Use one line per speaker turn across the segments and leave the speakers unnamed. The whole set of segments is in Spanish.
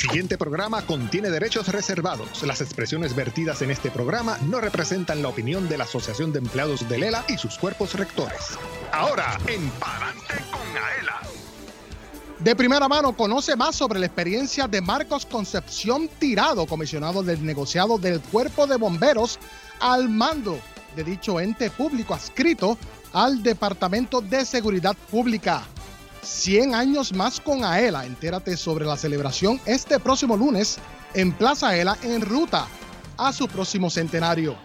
siguiente programa contiene derechos reservados. Las expresiones vertidas en este programa no representan la opinión de la Asociación de Empleados de Lela y sus cuerpos rectores. Ahora, en Palante con Aela.
De primera mano, conoce más sobre la experiencia de Marcos Concepción Tirado, comisionado del negociado del Cuerpo de Bomberos, al mando de dicho ente público adscrito al Departamento de Seguridad Pública. 100 años más con Aela. Entérate sobre la celebración este próximo lunes en Plaza Aela en ruta a su próximo centenario.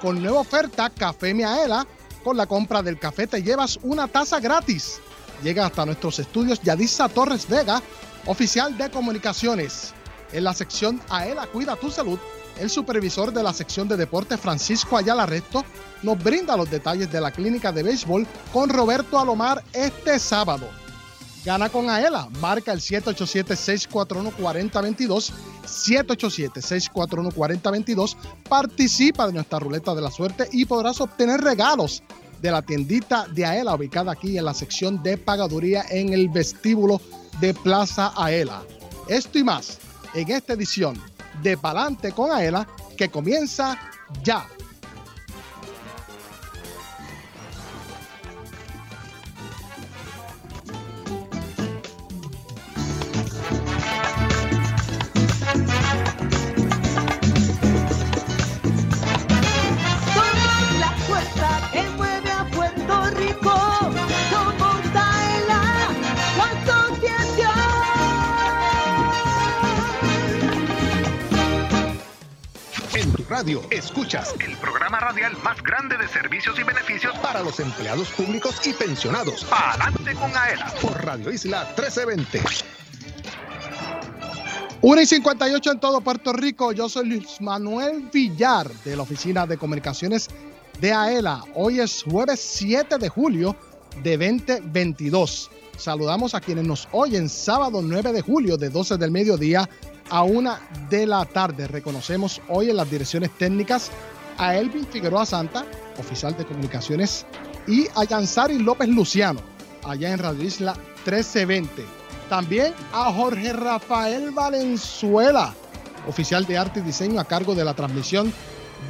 Con nueva oferta Café Mi Aela, con la compra del café te llevas una taza gratis. Llega hasta nuestros estudios Yadisa Torres Vega, oficial de comunicaciones. En la sección Aela Cuida tu Salud, el supervisor de la sección de deporte Francisco Ayala Resto nos brinda los detalles de la clínica de béisbol con Roberto Alomar este sábado. Gana con Aela, marca el 787-641-4022, 787-641-4022, participa de nuestra ruleta de la suerte y podrás obtener regalos de la tiendita de Aela ubicada aquí en la sección de pagaduría en el vestíbulo de Plaza Aela. Esto y más en esta edición de Palante con Aela que comienza ya.
Radio escuchas el programa radial más grande de servicios y beneficios para los empleados públicos y pensionados. Adelante con AELA por Radio Isla 1320.
1 y 58 en todo Puerto Rico. Yo soy Luis Manuel Villar de la Oficina de Comunicaciones de AELA. Hoy es jueves 7 de julio de 2022. Saludamos a quienes nos oyen sábado 9 de julio de 12 del mediodía a una de la tarde. Reconocemos hoy en las direcciones técnicas a Elvin Figueroa Santa, oficial de comunicaciones, y a Yansari López Luciano, allá en Radio Isla 1320. También a Jorge Rafael Valenzuela, oficial de arte y diseño a cargo de la transmisión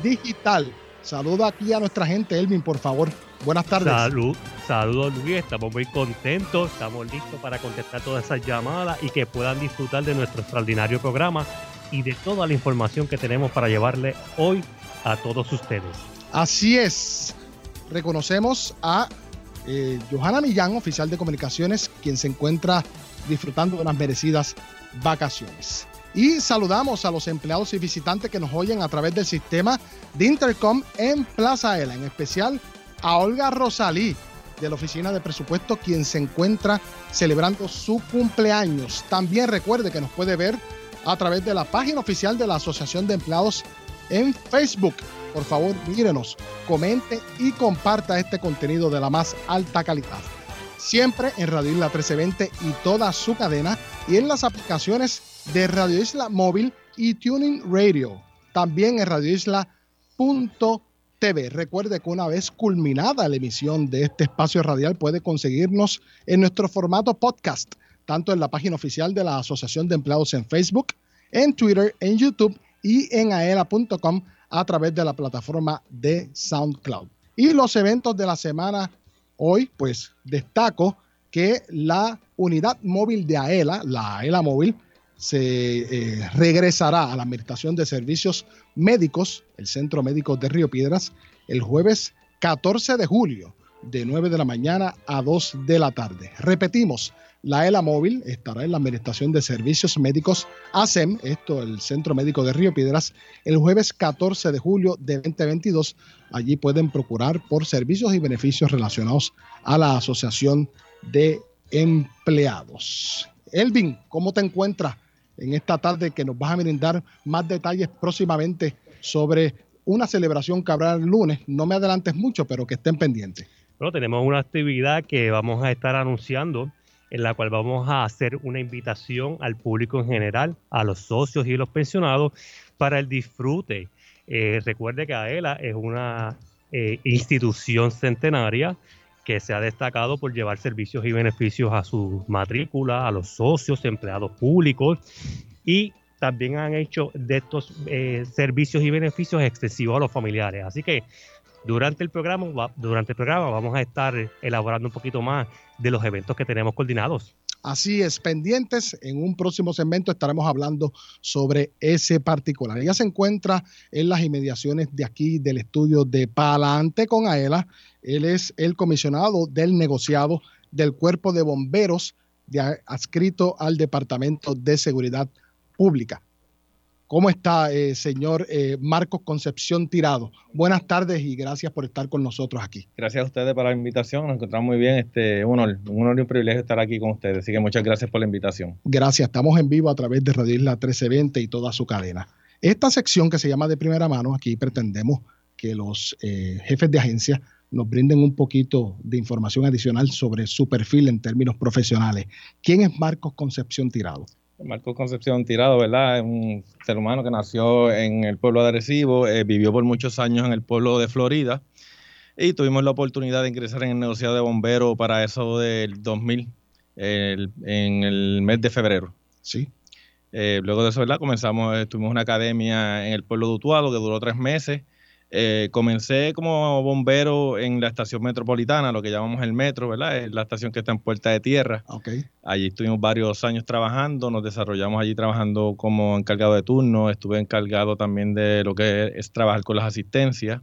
digital. Saluda aquí a nuestra gente, Elvin, por favor. Buenas tardes.
Salud, saludos Luis, estamos muy contentos, estamos listos para contestar todas esas llamadas y que puedan disfrutar de nuestro extraordinario programa y de toda la información que tenemos para llevarle hoy a todos ustedes.
Así es, reconocemos a eh, Johanna Millán, oficial de comunicaciones, quien se encuentra disfrutando de unas merecidas vacaciones. Y saludamos a los empleados y visitantes que nos oyen a través del sistema de Intercom en Plaza Ela, en especial a Olga Rosalí de la Oficina de Presupuesto, quien se encuentra celebrando su cumpleaños. También recuerde que nos puede ver a través de la página oficial de la Asociación de Empleados en Facebook. Por favor, mírenos, comente y comparta este contenido de la más alta calidad. Siempre en Radio Isla 1320 y toda su cadena y en las aplicaciones de Radio Isla Móvil y Tuning Radio. También en radioisla.com TV. Recuerde que una vez culminada la emisión de este espacio radial puede conseguirnos en nuestro formato podcast, tanto en la página oficial de la Asociación de Empleados en Facebook, en Twitter, en YouTube y en aela.com a través de la plataforma de SoundCloud. Y los eventos de la semana hoy, pues destaco que la unidad móvil de AELA, la AELA móvil, se eh, regresará a la Administración de Servicios Médicos, el Centro Médico de Río Piedras, el jueves 14 de julio, de 9 de la mañana a 2 de la tarde. Repetimos, la ELA móvil estará en la Administración de Servicios Médicos ASEM, esto el Centro Médico de Río Piedras, el jueves 14 de julio de 2022. Allí pueden procurar por servicios y beneficios relacionados a la Asociación de Empleados. Elvin, ¿cómo te encuentras en esta tarde que nos vas a brindar más detalles próximamente sobre una celebración que habrá el lunes. No me adelantes mucho, pero que estén pendientes.
Bueno, tenemos una actividad que vamos a estar anunciando en la cual vamos a hacer una invitación al público en general, a los socios y los pensionados para el disfrute. Eh, recuerde que AELA es una eh, institución centenaria que se ha destacado por llevar servicios y beneficios a su matrícula, a los socios, empleados públicos y también han hecho de estos eh, servicios y beneficios excesivos a los familiares. Así que durante el programa, durante el programa vamos a estar elaborando un poquito más de los eventos que tenemos coordinados.
Así es, pendientes, en un próximo segmento estaremos hablando sobre ese particular. Ella se encuentra en las inmediaciones de aquí del estudio de Palante con Aela. Él es el comisionado del negociado del Cuerpo de Bomberos de, adscrito al Departamento de Seguridad Pública. ¿Cómo está, eh, señor eh, Marcos Concepción Tirado? Buenas tardes y gracias por estar con nosotros aquí.
Gracias a ustedes por la invitación. Nos encontramos muy bien. Este, un honor, un honor y un privilegio estar aquí con ustedes. Así que muchas gracias por la invitación.
Gracias. Estamos en vivo a través de Radio Isla 1320 y toda su cadena. Esta sección que se llama de primera mano, aquí pretendemos que los eh, jefes de agencia nos brinden un poquito de información adicional sobre su perfil en términos profesionales. ¿Quién es Marcos Concepción Tirado?
Marcos Concepción Tirado, ¿verdad? Es un ser humano que nació en el pueblo de Arecibo, eh, vivió por muchos años en el pueblo de Florida y tuvimos la oportunidad de ingresar en el negociado de bomberos para eso del 2000, en el mes de febrero.
Sí.
Eh, luego de eso, ¿verdad? Comenzamos, tuvimos una academia en el pueblo de Utuado que duró tres meses eh, comencé como bombero en la estación metropolitana, lo que llamamos el metro, ¿verdad? Es la estación que está en Puerta de Tierra.
Okay.
Allí estuvimos varios años trabajando, nos desarrollamos allí trabajando como encargado de turno, estuve encargado también de lo que es trabajar con las asistencias.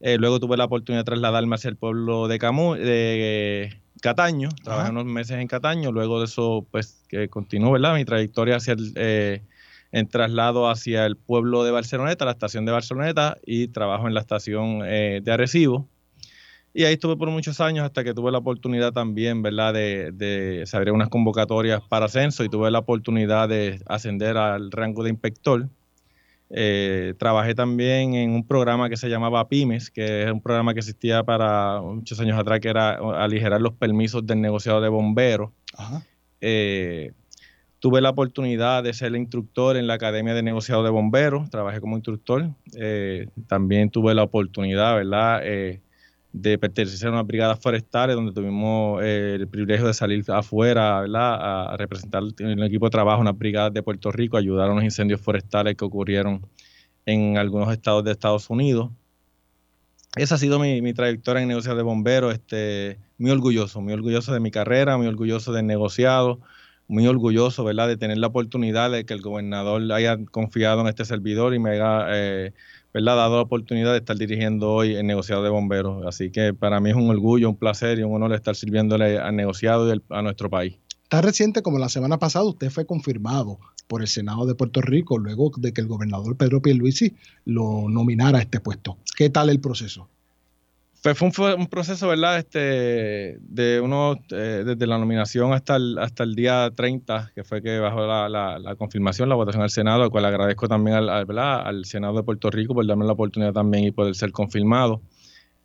Eh, luego tuve la oportunidad de trasladarme hacia el pueblo de, Camu de Cataño, trabajé unos meses en Cataño, luego de eso pues que continuó, ¿verdad? Mi trayectoria hacia el... Eh, en traslado hacia el pueblo de Barceloneta, la estación de Barceloneta, y trabajo en la estación eh, de Arecibo. Y ahí estuve por muchos años hasta que tuve la oportunidad también, ¿verdad?, de, de se abrieron unas convocatorias para ascenso y tuve la oportunidad de ascender al rango de inspector. Eh, trabajé también en un programa que se llamaba PYMES, que es un programa que existía para muchos años atrás, que era aligerar los permisos del negociado de bomberos. Ajá. Eh, Tuve la oportunidad de ser instructor en la Academia de Negociado de Bomberos, trabajé como instructor. Eh, también tuve la oportunidad, ¿verdad?, eh, de pertenecer a unas brigadas forestales donde tuvimos eh, el privilegio de salir afuera, ¿verdad?, a representar en el equipo de trabajo unas brigadas de Puerto Rico, ayudar a unos incendios forestales que ocurrieron en algunos estados de Estados Unidos. Esa ha sido mi, trayectoria en negociado de bomberos, este, muy orgulloso, muy orgulloso de mi carrera, muy orgulloso del negociado muy orgulloso, ¿verdad?, de tener la oportunidad de que el gobernador haya confiado en este servidor y me haya, eh, ¿verdad?, dado la oportunidad de estar dirigiendo hoy el negociado de bomberos. Así que para mí es un orgullo, un placer y un honor estar sirviéndole al negociado y a nuestro país.
Tan reciente como la semana pasada, usted fue confirmado por el Senado de Puerto Rico luego de que el gobernador Pedro Pierluisi lo nominara a este puesto. ¿Qué tal el proceso?
Pues fue un, proceso, ¿verdad? Este, de uno, eh, desde la nominación hasta el, hasta el día 30, que fue que bajó la, la, confirmación, la votación al Senado, al cual agradezco también al, al, Senado de Puerto Rico por darme la oportunidad también y poder ser confirmado.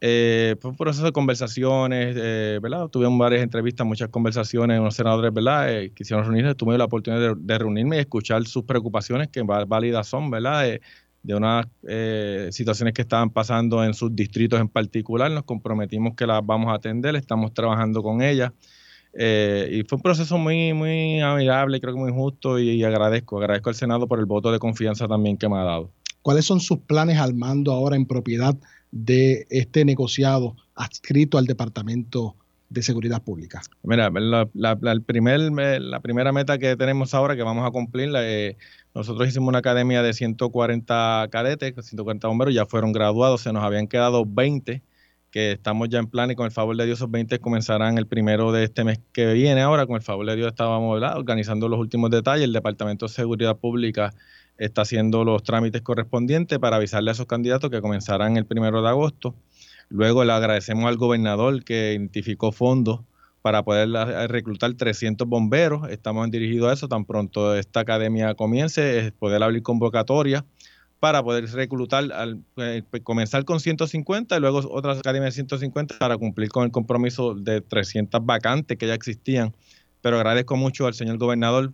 Eh, fue un proceso de conversaciones, eh, ¿verdad? Tuvimos varias entrevistas, muchas conversaciones, unos senadores, ¿verdad? Eh, quisieron reunirse, tuve la oportunidad de, reunirme y escuchar sus preocupaciones, que válidas son, ¿verdad? De unas eh, situaciones que estaban pasando en sus distritos en particular. Nos comprometimos que las vamos a atender, estamos trabajando con ellas. Eh, y fue un proceso muy, muy amigable, creo que muy justo y, agradezco, agradezco al Senado por el voto de confianza también que me ha dado.
¿Cuáles son sus planes al mando ahora en propiedad de este negociado adscrito al Departamento de Seguridad Pública?
Mira, la, el primer, la primera meta que tenemos ahora que vamos a cumplir, eh, nosotros hicimos una academia de 140 cadetes, 140 bomberos, ya fueron graduados, se nos habían quedado 20 que estamos ya en plan y con el favor de Dios esos 20 comenzarán el primero de este mes que viene. Ahora, con el favor de Dios, estábamos organizando los últimos detalles. El Departamento de Seguridad Pública está haciendo los trámites correspondientes para avisarle a esos candidatos que comenzarán el primero de agosto. Luego le agradecemos al gobernador que identificó fondos para poder reclutar 300 bomberos. Estamos dirigidos a eso. Tan pronto esta academia comience, es poder abrir convocatoria para poder reclutar, eh, comenzar con 150 y luego otras academias de 150 para cumplir con el compromiso de 300 vacantes que ya existían. Pero agradezco mucho al señor gobernador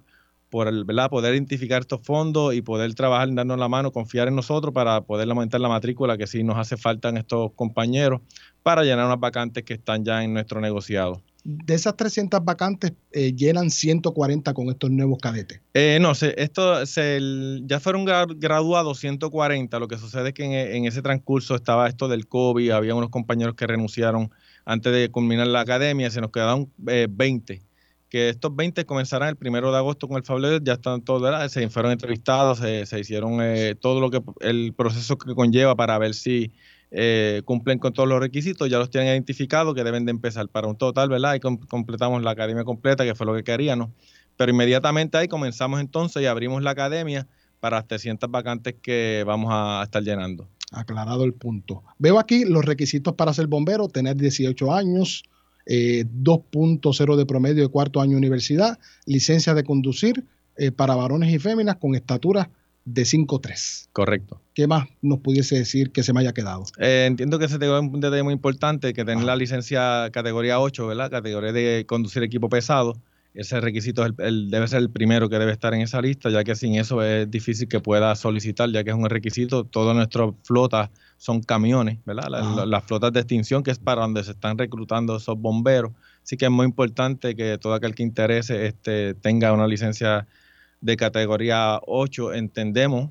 por el, poder identificar estos fondos y poder trabajar, darnos la mano, confiar en nosotros para poder aumentar la matrícula que sí nos hace falta en estos compañeros para llenar unas vacantes que están ya en nuestro negociado.
De esas 300 vacantes, eh, llenan 140 con estos nuevos cadetes.
Eh, no, se, esto se, ya fueron graduados 140. Lo que sucede es que en, ese transcurso estaba esto del COVID, había unos compañeros que renunciaron antes de culminar la academia, se nos quedaron 20. Que estos 20 comenzarán el primero de agosto con el Fabler, ya están todos, ¿verdad? se fueron entrevistados, se, se hicieron todo lo que el proceso que conlleva para ver si eh, cumplen con todos los requisitos, ya los tienen identificados que deben de empezar para un total, ¿verdad? Y completamos la academia completa, que fue lo que queríamos. Pero inmediatamente ahí comenzamos entonces y abrimos la academia para las 300 vacantes que vamos a estar llenando.
Aclarado el punto. Veo aquí los requisitos para ser bombero, tener 18 años, 2.0 eh, de promedio de cuarto año universidad, licencia de conducir eh, para varones y féminas con estatura de 5-3.
Correcto.
¿Qué más nos pudiese decir que se me haya quedado?
Eh, entiendo que se te un detalle muy importante, que tener la licencia categoría 8, ¿verdad? Categoría de conducir equipo pesado. Ese requisito el, debe ser el primero que debe estar en esa lista, ya que sin eso es difícil que pueda solicitar, ya que es un requisito. Todas nuestras flotas son camiones, ¿verdad? las flotas de extinción, que es para donde se están reclutando esos bomberos. Así que es muy importante que todo aquel que interese este, tenga una licencia de categoría 8, entendemos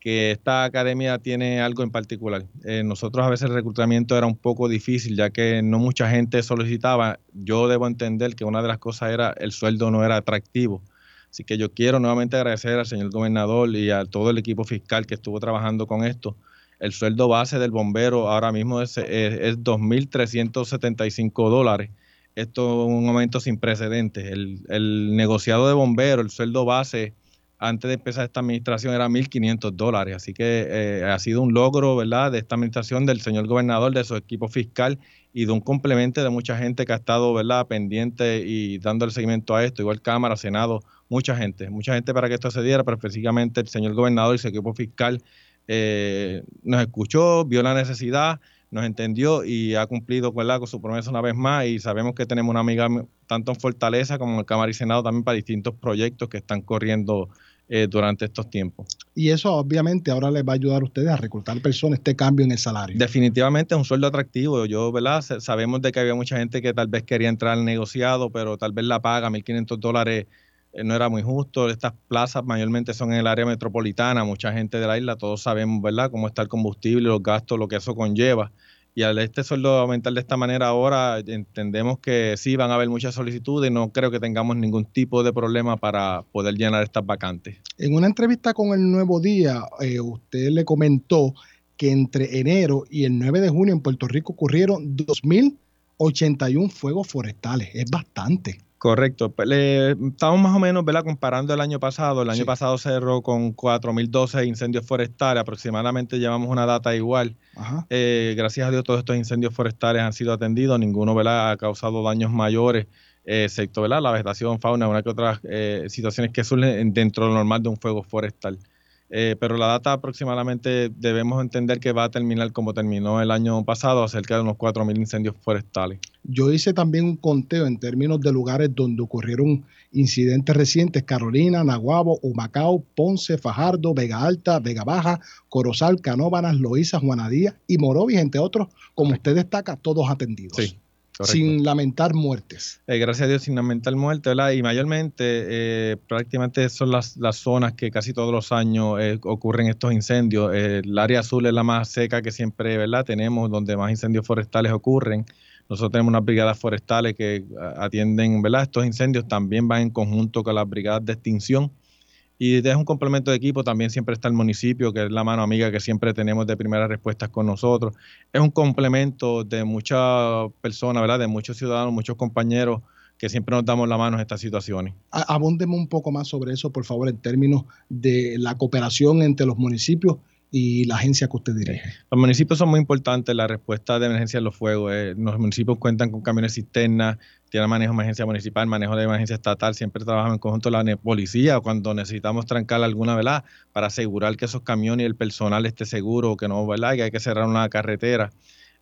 que esta academia tiene algo en particular. Eh, nosotros a veces el reclutamiento era un poco difícil, ya que no mucha gente solicitaba. Yo debo entender que una de las cosas era el sueldo no era atractivo. Así que yo quiero nuevamente agradecer al señor gobernador y a todo el equipo fiscal que estuvo trabajando con esto. El sueldo base del bombero ahora mismo es, es, es 2.375 dólares esto es un aumento sin precedentes. El, negociado de bomberos, el sueldo base antes de empezar esta administración era 1.500 dólares. Así que eh, ha sido un logro, ¿verdad?, de esta administración del señor gobernador, de su equipo fiscal y de un complemento de mucha gente que ha estado, ¿verdad?, pendiente y dando el seguimiento a esto, igual Cámara, Senado, mucha gente, mucha gente para que esto se diera, pero específicamente el señor gobernador y su equipo fiscal eh, nos escuchó, vio la necesidad nos entendió y ha cumplido con su promesa una vez más y sabemos que tenemos una amiga tanto en Fortaleza como en el Cámara y Senado también para distintos proyectos que están corriendo eh, durante estos tiempos.
Y eso obviamente ahora les va a ayudar a ustedes a reclutar personas, este cambio en el salario.
Definitivamente es un sueldo atractivo. Yo, ¿verdad? Sabemos de que había mucha gente que tal vez quería entrar al negociado, pero tal vez la paga, 1.500 dólares, no era muy justo. Estas plazas mayormente son en el área metropolitana, mucha gente de la isla, todos sabemos, ¿verdad?, cómo está el combustible, los gastos, lo que eso conlleva. Y al este sueldo aumentar de esta manera ahora, entendemos que sí van a haber muchas solicitudes y no creo que tengamos ningún tipo de problema para poder llenar estas vacantes.
En una entrevista con el Nuevo Día, eh, usted le comentó que entre enero y el 9 de junio en Puerto Rico ocurrieron 2.081 fuegos forestales. Es bastante.
Correcto. Pues, estamos más o menos ¿verdad? comparando el año pasado. El año pasado cerró con 4.012 incendios forestales. Aproximadamente llevamos una data igual. Eh, gracias a Dios todos estos incendios forestales han sido atendidos. Ninguno ¿verdad? ha causado daños mayores, eh, excepto ¿verdad? la vegetación, fauna, una que otras eh, situaciones que surgen dentro de lo normal de un fuego forestal. Eh, pero la data aproximadamente debemos entender que va a terminar como terminó el año pasado, acerca de unos 4.000 incendios forestales.
Yo hice también un conteo en términos de lugares donde ocurrieron incidentes recientes, Carolina, Naguabo, Humacao, Ponce, Fajardo, Vega Alta, Vega Baja, Corozal, Canóbanas, Loíza, Juanadía y Morovis, entre otros, como usted destaca, todos atendidos. Sí sin lamentar muertes.
Eh, gracias a Dios, sin lamentar muertes, ¿verdad? Y mayormente, eh, prácticamente son las, las, zonas que casi todos los años eh, ocurren estos incendios. el área azul es la más seca que siempre, ¿verdad? Tenemos donde más incendios forestales ocurren. Nosotros tenemos unas brigadas forestales que atienden, ¿verdad? Estos incendios también van en conjunto con las brigadas de extinción y es un complemento de equipo, también siempre está el municipio, que es la mano amiga que siempre tenemos de primeras respuestas con nosotros. Es un complemento de muchas personas, ¿verdad? De muchos ciudadanos, muchos compañeros que siempre nos damos la mano en estas situaciones.
Abúndeme un poco más sobre eso, por favor, en términos de la cooperación entre los municipios y la agencia que usted dirige?
Los municipios son muy importantes, la respuesta de emergencia en los fuegos. Eh, los municipios cuentan con camiones cisternas, tienen manejo de emergencia municipal, manejo de emergencia estatal, siempre trabajan en conjunto la policía cuando necesitamos trancar alguna velada para asegurar que esos camiones y el personal esté seguro, que no, ¿verdad? que hay que cerrar una carretera.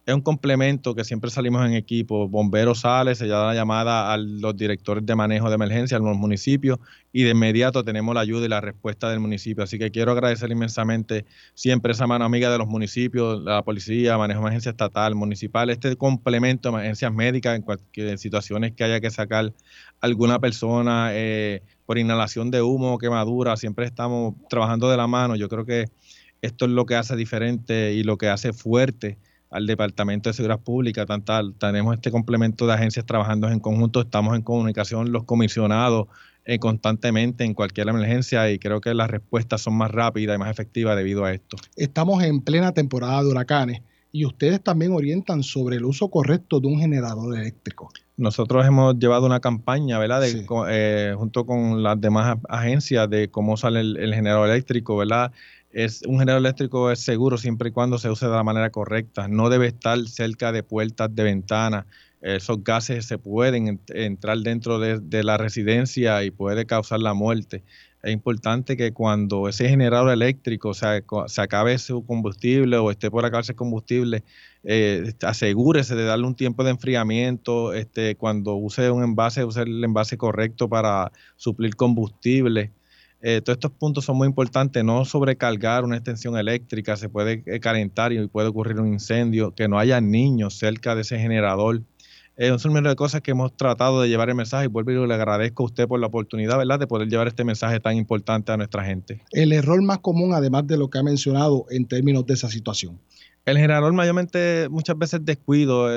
Es un complemento que siempre salimos en equipo. Bombero sale, se da la llamada a los directores de manejo de emergencia en los municipios y de inmediato tenemos la ayuda y la respuesta del municipio. Así que quiero agradecer inmensamente siempre esa mano amiga de los municipios, la policía, manejo de emergencia estatal, municipal, este complemento de emergencias médicas en cualquier situaciones que haya que sacar alguna persona eh, por inhalación de humo quemadura. Siempre estamos trabajando de la mano. Yo creo que esto es lo que hace diferente y lo que hace fuerte al Departamento de Seguridad Pública, tantal, tenemos este complemento de agencias trabajando en conjunto, estamos en comunicación los comisionados eh, constantemente en cualquier emergencia y creo que las respuestas son más rápidas y más efectivas debido a esto.
Estamos en plena temporada de huracanes y ustedes también orientan sobre el uso correcto de un generador eléctrico.
Nosotros hemos llevado una campaña, ¿verdad? Eh, junto con las demás agencias de cómo sale el, el generador eléctrico, ¿verdad? Es un generador eléctrico es seguro siempre y cuando se use de la manera correcta. No debe estar cerca de puertas de ventana. Esos gases se pueden entrar dentro de, la residencia y puede causar la muerte. Es importante que cuando ese generador eléctrico se, se acabe su combustible o esté por acabarse el combustible, eh, asegúrese de darle un tiempo de enfriamiento. Este, cuando use un envase, use el envase correcto para suplir combustible. Eh, todos estos puntos son muy importantes, no sobrecargar una extensión eléctrica, se puede eh, calentar y puede ocurrir un incendio, que no haya niños cerca de ese generador. Es un número de cosas que hemos tratado de llevar el mensaje y vuelvo y le agradezco a usted por la oportunidad, ¿verdad?, de poder llevar este mensaje tan importante a nuestra gente.
El error más común, además de lo que ha mencionado en términos de esa situación.
El generador mayormente muchas veces descuido,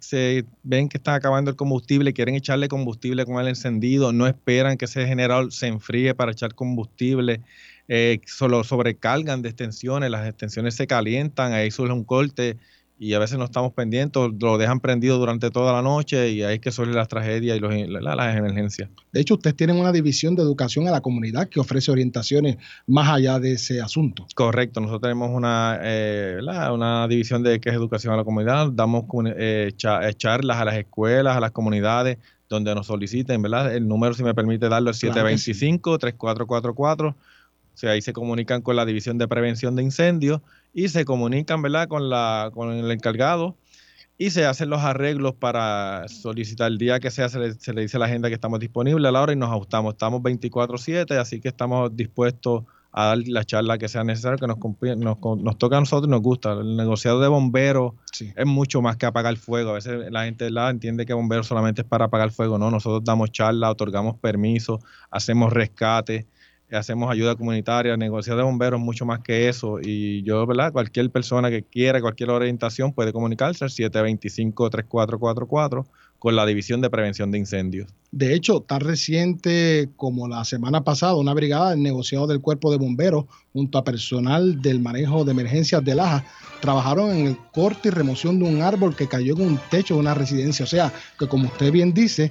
se ven que están acabando el combustible, quieren echarle combustible con el encendido, no esperan que ese generador se enfríe para echar combustible, eh, solo sobrecargan de extensiones, las extensiones se calientan, ahí surge un corte, y a veces no estamos pendientes, lo dejan prendido durante toda la noche y ahí es que suelen las tragedias y los, las emergencias.
De hecho, ustedes tienen una división de educación a la comunidad que ofrece orientaciones más allá de ese asunto.
Correcto, nosotros tenemos una, eh, una división de que es educación a la comunidad, damos eh, eh, charlas a las escuelas, a las comunidades, donde nos soliciten, ¿verdad? El número, si me permite darlo, es 725-3444. O sea, ahí se comunican con la División de Prevención de Incendios y se comunican, ¿verdad?, con, la, con el encargado y se hacen los arreglos para solicitar el día que sea, se le, dice a la agenda que estamos disponibles a la hora y nos ajustamos. Estamos 24/7, así que estamos dispuestos a dar la charla que sea necesaria, que nos, nos, nos toca a nosotros y nos gusta. El negociado de bomberos es mucho más que apagar fuego. A veces la gente la entiende que bomberos solamente es para apagar fuego. No, nosotros damos charla, otorgamos permisos, hacemos rescate hacemos ayuda comunitaria, negociar de bomberos, mucho más que eso. Y yo, ¿verdad? Cualquier persona que quiera cualquier orientación puede comunicarse al 725-3444 con la División de Prevención de Incendios.
De hecho, tan reciente como la semana pasada, una brigada del negociado del Cuerpo de Bomberos junto a personal del manejo de emergencias de Laja trabajaron en el corte y remoción de un árbol que cayó en un techo de una residencia. O sea, que como usted bien dice,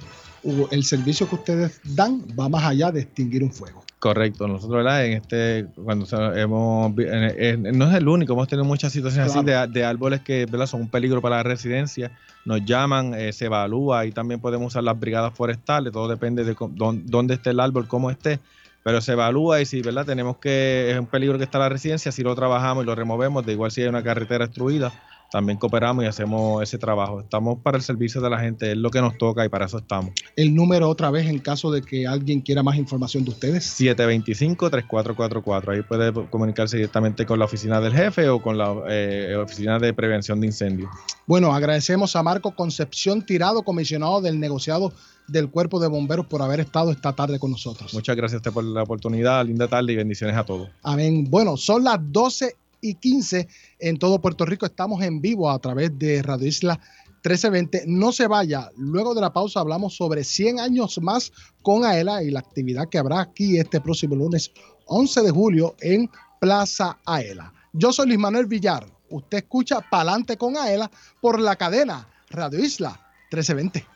el servicio que ustedes dan va más allá de extinguir un fuego.
Correcto, nosotros ¿verdad? en este, cuando hemos, no es el único, hemos tenido muchas situaciones así de, árboles que ¿verdad? son un peligro para la residencia, nos llaman, eh, se evalúa y también podemos usar las brigadas forestales, todo depende de dónde esté el árbol, cómo esté, pero se evalúa y si verdad tenemos que, es un peligro que está la residencia, si lo trabajamos y lo removemos, de igual si hay una carretera destruida, también cooperamos y hacemos ese trabajo. Estamos para el servicio de la gente, es lo que nos toca y para eso estamos.
El número otra vez en caso de que alguien quiera más información de ustedes.
725-3444. Ahí puede comunicarse directamente con la oficina del jefe o con la eh, oficina de prevención de incendios.
Bueno, agradecemos a Marco Concepción Tirado, comisionado del negociado del Cuerpo de Bomberos por haber estado esta tarde con nosotros.
Muchas gracias a usted por la oportunidad, linda tarde y bendiciones a todos.
Amén. Bueno, son las 12 y 15 en todo Puerto Rico. Estamos en vivo a través de Radio Isla 1320. No se vaya. Luego de la pausa hablamos sobre 100 años más con Aela y la actividad que habrá aquí este próximo lunes 11 de julio en Plaza Aela. Yo soy Luis Manuel Villar. Usted escucha Palante con Aela por la cadena Radio Isla 1320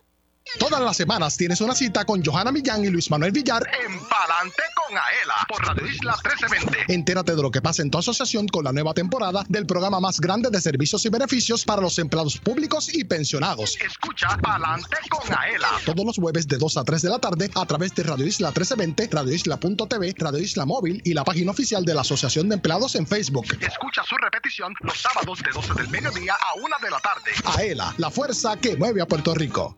Todas las semanas tienes una cita con Johanna Millán y Luis Manuel Villar en Palante con Aela por Radio Isla 1320. Entérate de lo que pasa en tu asociación con la nueva temporada del programa más grande de servicios y beneficios para los empleados públicos y pensionados. Escucha Palante con Aela. Todos los jueves de 2 a 3 de la tarde a través de Radio Isla 1320, Radio Isla.tv, Radio Isla Móvil y la página oficial de la Asociación de Empleados en Facebook. Escucha su repetición los sábados de 12 del mediodía a 1 de la tarde. Aela, la fuerza que mueve a Puerto Rico.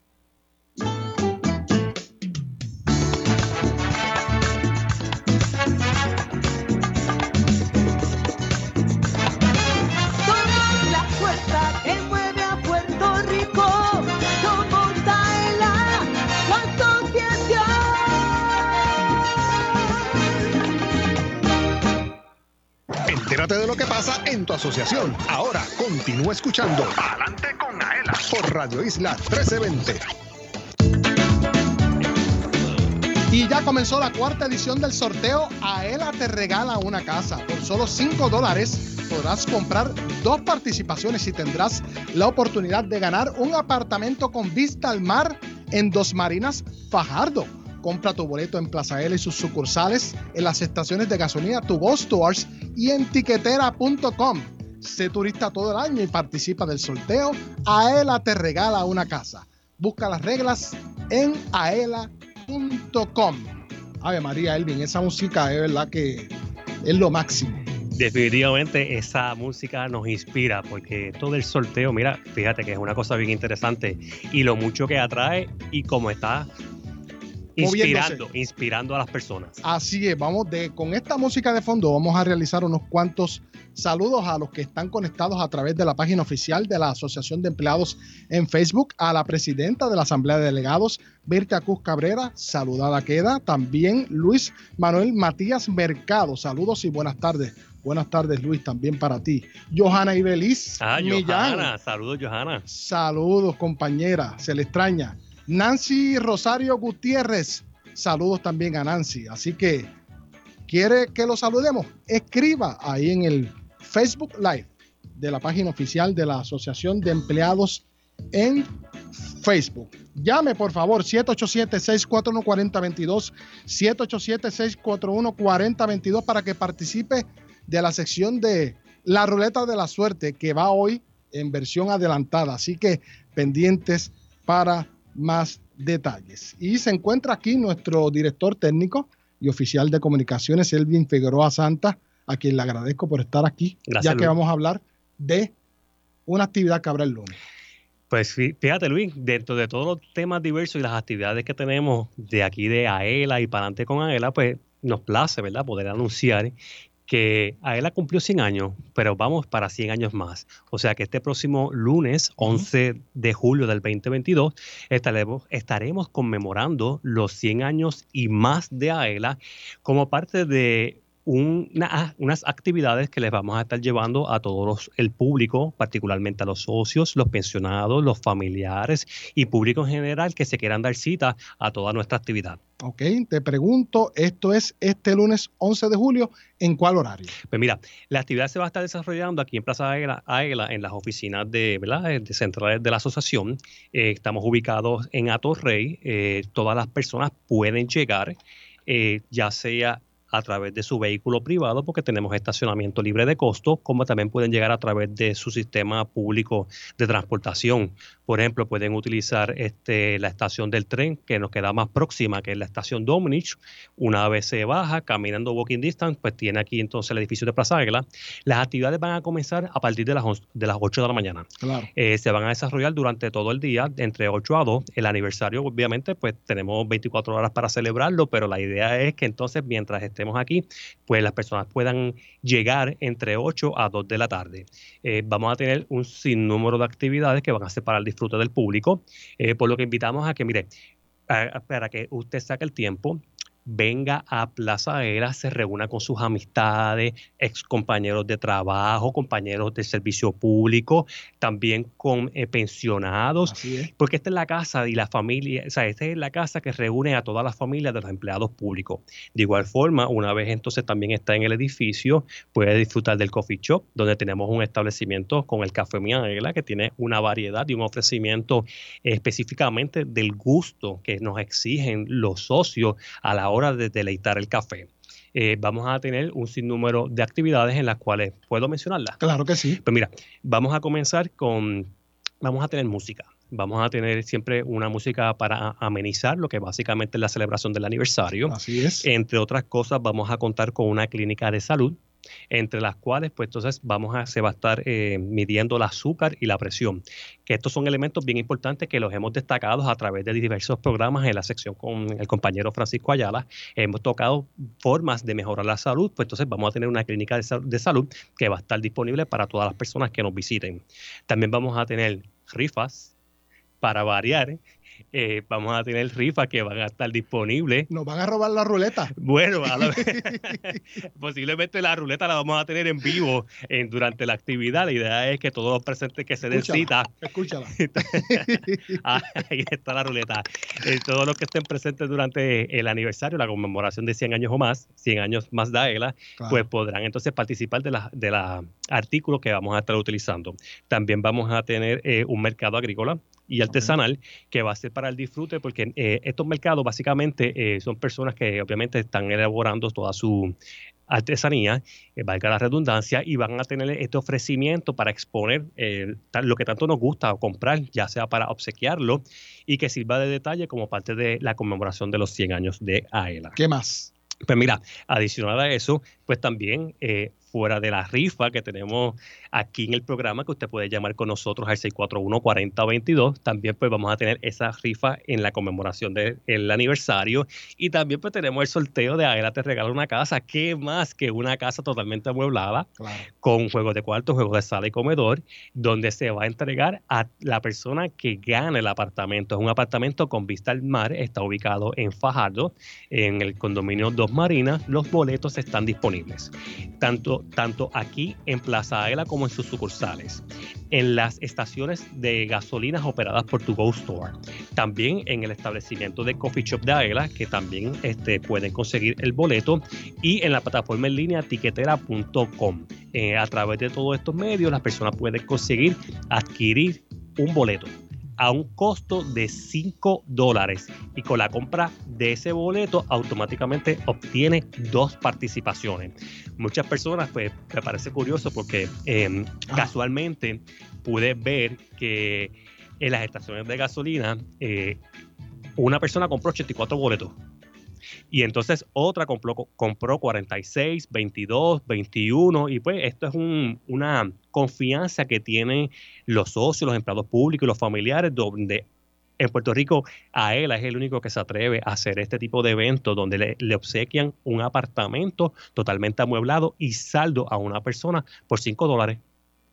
Entérate de lo que pasa en tu asociación. Ahora continúa escuchando Adelante con Aela por Radio Isla 1320.
Y ya comenzó la cuarta edición del sorteo Aela te regala una casa. Por solo 5 dólares podrás comprar dos participaciones y tendrás la oportunidad de ganar un apartamento con vista al mar en Dos Marinas, Fajardo. Compra tu boleto en Plaza L y sus sucursales, en las estaciones de gasolina Go Stores y en tiquetera.com. Sé turista todo el año y participa del sorteo. Aela te regala una casa. Busca las reglas en aela.com. Ave María Elvin, esa música es verdad que es lo máximo.
Definitivamente esa música nos inspira porque todo el sorteo, mira, fíjate que es una cosa bien interesante y lo mucho que atrae y cómo está Inspirando, inspirando a las personas.
Así es, vamos de con esta música de fondo vamos a realizar unos cuantos saludos a los que están conectados a través de la página oficial de la Asociación de Empleados en Facebook, a la presidenta de la Asamblea de Delegados, Berta Cruz Cabrera, saludada queda, también Luis Manuel Matías Mercado, saludos y buenas tardes. Buenas tardes, Luis, también para ti. Johanna Ibeliz.
Ah, Johanna, saludos, Johanna.
Saludos, compañera, se le extraña. Nancy Rosario Gutiérrez, saludos también a Nancy. Así que, ¿quiere que lo saludemos? Escriba ahí en el Facebook Live de la página oficial de la Asociación de Empleados en Facebook. Llame por favor 787-641-4022, 787-641-4022 para que participe de la sección de la ruleta de la suerte que va hoy en versión adelantada. Así que pendientes para más detalles. Y se encuentra aquí nuestro director técnico y oficial de comunicaciones, Elvin Figueroa Santa, a quien le agradezco por estar aquí, ya que vamos a hablar de una actividad que habrá el lunes.
Pues fíjate, Luis, dentro de todos los temas diversos y las actividades que tenemos de aquí de AELA y para adelante con AELA, pues nos place, ¿verdad?, poder anunciar que AELA cumplió 100 años, pero vamos para 100 años más. O sea que este próximo lunes, 11 de julio del 2022, estaremos, estaremos conmemorando los 100 años y más de AELA como parte de una, unas actividades que les vamos a estar llevando a todo el público, particularmente a los socios, los pensionados, los familiares y público en general que se quieran dar cita a toda nuestra actividad.
Ok, te pregunto, esto es este lunes 11 de julio, ¿en cuál horario?
Pues mira, la actividad se va a estar desarrollando aquí en Plaza Águila, en las oficinas de, ¿verdad? de centrales de la asociación. Eh, estamos ubicados en Atorrey, eh, todas las personas pueden llegar, eh, ya sea a través de su vehículo privado porque tenemos estacionamiento libre de costo, como también pueden llegar a través de su sistema público de transportación. Por ejemplo, pueden utilizar este, la estación del tren que nos queda más próxima, que es la estación Dominich. Una vez se baja, caminando walking distance, pues tiene aquí entonces el edificio de Plaza Águila. Las actividades van a comenzar a partir de las, de las 8 de la mañana. Eh, se van a desarrollar durante todo el día, entre 8 a 2. El aniversario, obviamente, pues tenemos 24 horas para celebrarlo, pero la idea es que entonces, mientras esté aquí, pues las personas puedan llegar entre 8 a 2 de la tarde. Eh, vamos a tener un sinnúmero de actividades que van a ser para el disfrute del público, eh, por lo que invitamos a que, mire, para que usted saque el tiempo, venga a Plaza Aérea, se reúna con sus amistades, ex compañeros de trabajo, compañeros de servicio público, también con eh, pensionados, porque esta es la casa y la familia, o sea, esta es la casa que reúne a todas las familias de los empleados públicos. De igual forma, una vez entonces también está en el edificio, puede disfrutar del coffee shop, donde tenemos un establecimiento con el Café Mianela, que tiene una variedad y un ofrecimiento específicamente del gusto que nos exigen los socios a la hora de deleitar el café. Eh, vamos a tener un sinnúmero de actividades en las cuales puedo mencionarlas.
Claro que sí.
Pues mira, vamos a comenzar con, vamos a tener música. Vamos a tener siempre una música para amenizar lo que básicamente es la celebración del aniversario.
Así es.
Entre otras cosas, vamos a contar con una clínica de salud entre las cuales pues entonces vamos a, se va a estar eh, midiendo el azúcar y la presión, que estos son elementos bien importantes que los hemos destacado a través de diversos programas en la sección con el compañero Francisco Ayala, hemos tocado formas de mejorar la salud, pues entonces vamos a tener una clínica de salud que va a estar disponible para todas las personas que nos visiten. También vamos a tener rifas para variar eh, vamos a tener rifas que van a estar disponibles.
Nos van a robar la ruleta.
Bueno, posiblemente la ruleta la vamos a tener en vivo durante la actividad. La idea es que todos los presentes que se den cita.
Escúchala.
ahí está la ruleta. Eh, todos los que estén presentes durante el aniversario, la conmemoración de 100 años o más, 100 años más de AELA, pues podrán entonces participar de la, de la artículos que vamos a estar utilizando. También vamos a tener eh, un mercado agrícola y artesanal que va a ser para el disfrute porque eh, estos mercados básicamente eh, son personas que obviamente están elaborando toda su artesanía, eh, valga la redundancia, y van a tener este ofrecimiento para exponer lo que tanto nos gusta comprar, ya sea para obsequiarlo y que sirva de detalle como parte de la conmemoración de los 100 años de AELA.
¿Qué más?
Pues mira, adicional a eso, pues también fuera de la rifa que tenemos aquí en el programa, que usted puede llamar con nosotros al 641-4022. También pues vamos a tener esa rifa en la conmemoración del aniversario. Y también pues tenemos el sorteo de Aela te regala una casa. ¿Qué más que una casa totalmente amueblada? Con juegos de cuarto, juegos de sala y comedor, donde se va a entregar a la persona que gane el apartamento. Es un apartamento con vista al mar, está ubicado en Fajardo, en el condominio Dos Marinas. Los boletos están disponibles. Tanto tanto aquí en Plaza Águila como en sus sucursales, en las estaciones de gasolinas operadas por Tu Store, también en el establecimiento de Coffee Shop de Águila, que también este, pueden conseguir el boleto, y en la plataforma en línea tiquetera.com. Eh, a través de todos estos medios, las personas pueden conseguir adquirir un boleto a un costo de 5 dólares y con la compra de ese boleto automáticamente obtiene dos participaciones. Muchas personas, pues me parece curioso porque em, ah. casualmente pude ver que en las estaciones de gasolina eh, una persona compró 84 boletos Y entonces otra compró, compró 46, 22, 21 y pues esto es una confianza que tienen los socios, los empleados públicos y los familiares donde en Puerto Rico, AELA es el único que se atreve a hacer este tipo de eventos donde le, obsequian un apartamento totalmente amueblado y saldo a una persona por 5 dólares.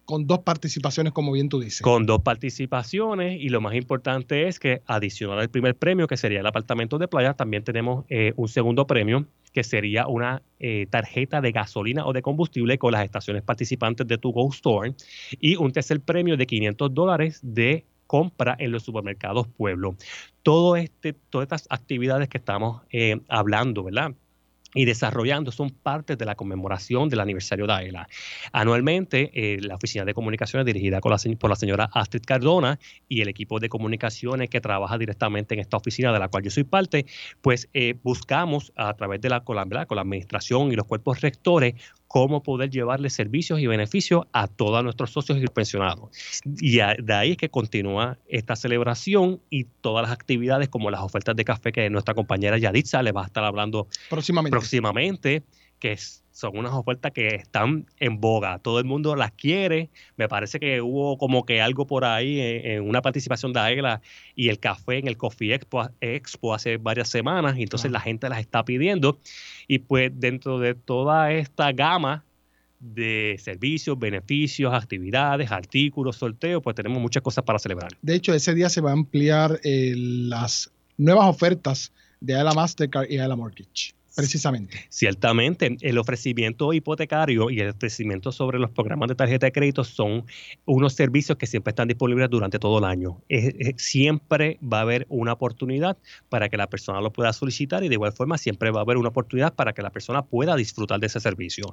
Con dos participaciones, como bien tú dices.
Con dos participaciones y lo más importante es que adicional al primer premio, que sería el apartamento de playa, también tenemos eh, un segundo premio que sería una eh, tarjeta de gasolina o de combustible con las estaciones participantes de tu Go Store y un tercer premio de 500 dólares de compra en los supermercados Pueblo. Todo este, todas estas actividades que estamos eh, hablando, ¿verdad? Y desarrollando son parte de la conmemoración del aniversario de AELA. Anualmente, eh, la Oficina de Comunicaciones, dirigida por la señora Astrid Cardona y el equipo de comunicaciones que trabaja directamente en esta oficina de la cual yo soy parte, pues eh, buscamos a través de la, con la administración y los cuerpos rectores cómo poder llevarle servicios y beneficios a todos nuestros socios y pensionados. Y de ahí es que continúa esta celebración y todas las actividades como las ofertas de café que nuestra compañera Yaditza le va a estar hablando próximamente, próximamente que son unas ofertas que están en boga, todo el mundo las quiere, me parece que hubo como que algo por ahí en, una participación de AEGLA y el café en el Coffee Expo, Expo hace varias semanas, y entonces la gente las está pidiendo, y pues dentro de toda esta gama de servicios, beneficios, actividades, artículos, sorteos, pues tenemos muchas cosas para celebrar.
De hecho, ese día se va a ampliar eh, las nuevas ofertas de AELA Mastercard y AELA Mortgage. Precisamente.
Ciertamente, el ofrecimiento hipotecario y el ofrecimiento sobre los programas de tarjeta de crédito son unos servicios que siempre están disponibles durante todo el año. siempre va a haber una oportunidad para que la persona lo pueda solicitar y de igual forma siempre va a haber una oportunidad para que la persona pueda disfrutar de ese servicio.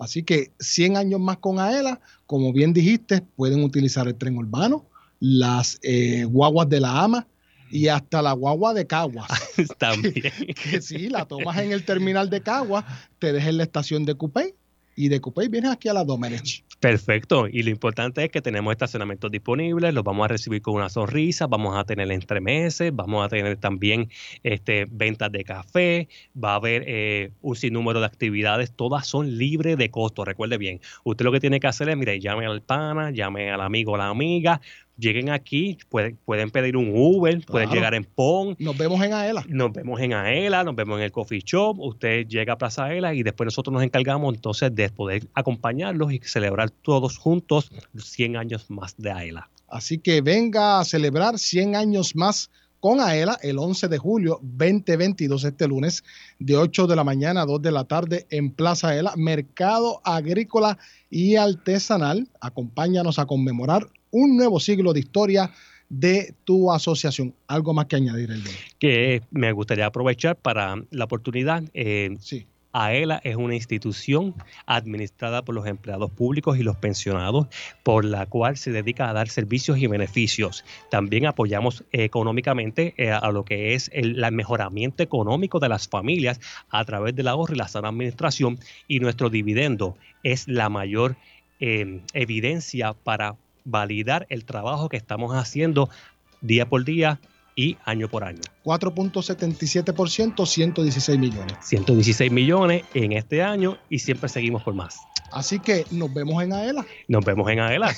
Así que 100 años más con AELA, como bien dijiste, pueden utilizar el tren urbano, las eh, guaguas de la AMA, y hasta la guagua de Caguas.
También.
que, sí, la tomas en el terminal de Caguas, te dejas en la estación de Cupey y de Cupey vienes aquí a la Domenech.
Perfecto. Y lo importante es que tenemos estacionamientos disponibles, los vamos a recibir con una sonrisa, vamos a tener entremeses, vamos a tener también este, ventas de café, va a haber eh, un sinnúmero de actividades, todas son libres de costo. Recuerde bien, usted lo que tiene que hacer es, mire, llame al pana, llame al amigo o la amiga, lleguen aquí, pueden, pueden pedir un Uber, pueden llegar en PON.
Nos vemos en AELA.
Nos vemos en AELA, nos vemos en el coffee shop, usted llega a Plaza AELA y después nosotros nos encargamos entonces de poder acompañarlos y celebrar todos juntos 100 años más de AELA.
Así que venga a celebrar 100 años más con AELA el 11 de julio 2022, este lunes, de 8 de la mañana a 2 de la tarde en Plaza AELA, Mercado Agrícola y Artesanal. Acompáñanos a conmemorar un nuevo siglo de historia de tu asociación. ¿Algo más que añadir, el
Que me gustaría aprovechar para la oportunidad. Eh, sí. AELA es una institución administrada por los empleados públicos y los pensionados, por la cual se dedica a dar servicios y beneficios. También apoyamos económicamente eh, a lo que es el, mejoramiento económico de las familias a través del ahorro y la sana administración y nuestro dividendo es la mayor eh, evidencia para validar el trabajo que estamos haciendo día por día y año por año.
4.77%, 116 millones.
116 millones en este año y siempre seguimos por más.
Así que nos vemos en AELA.
Nos vemos en AELA.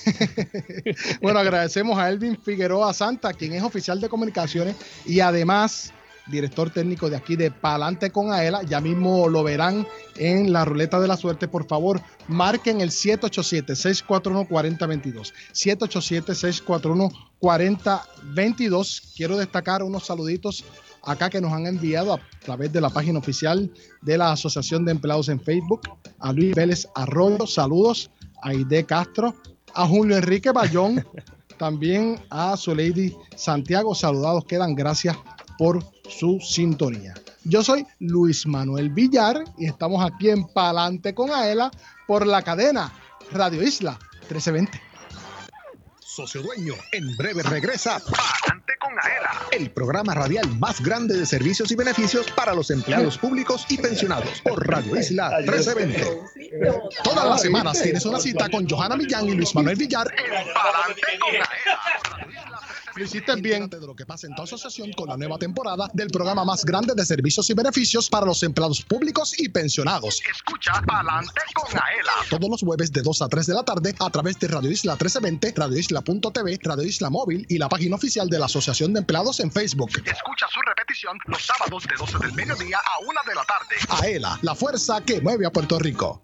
bueno, agradecemos a Elvin Figueroa Santa, quien es oficial de comunicaciones y además director técnico de aquí de Palante con Aela. Ya mismo lo verán en la ruleta de la suerte. Por favor, marquen el 787-641-4022. 787-641-4022. Quiero destacar unos saluditos acá que nos han enviado a través de la página oficial de la Asociación de Empleados en Facebook. A Luis Vélez Arroyo, saludos. A Aide Castro. A Julio Enrique Bayón. También a Soleidi Santiago, saludados quedan. Gracias por su sintonía. Yo soy Luis Manuel Villar y estamos aquí en Palante con Aela por la cadena Radio Isla 1320.
Socio Dueño, en breve regresa Palante con Aela, el programa radial más grande de servicios y beneficios para los empleados públicos y pensionados por Radio Isla 1320. Todas las semanas tienes una cita con Johanna Millán y Luis Manuel Villar en Palante con Aela.
Hiciste bien. de lo que pasa en tu asociación con la nueva temporada del programa más grande de servicios y beneficios para los empleados públicos y pensionados.
Escucha Adelante con Aela.
Todos los jueves de 2 a 3 de la tarde a través de Radio Isla 1320, Radio Isla.tv, Radio Isla Móvil y la página oficial de la Asociación de Empleados en Facebook.
Escucha su repetición los sábados de 12 del mediodía a 1 de la tarde.
Aela, la fuerza que mueve a Puerto Rico.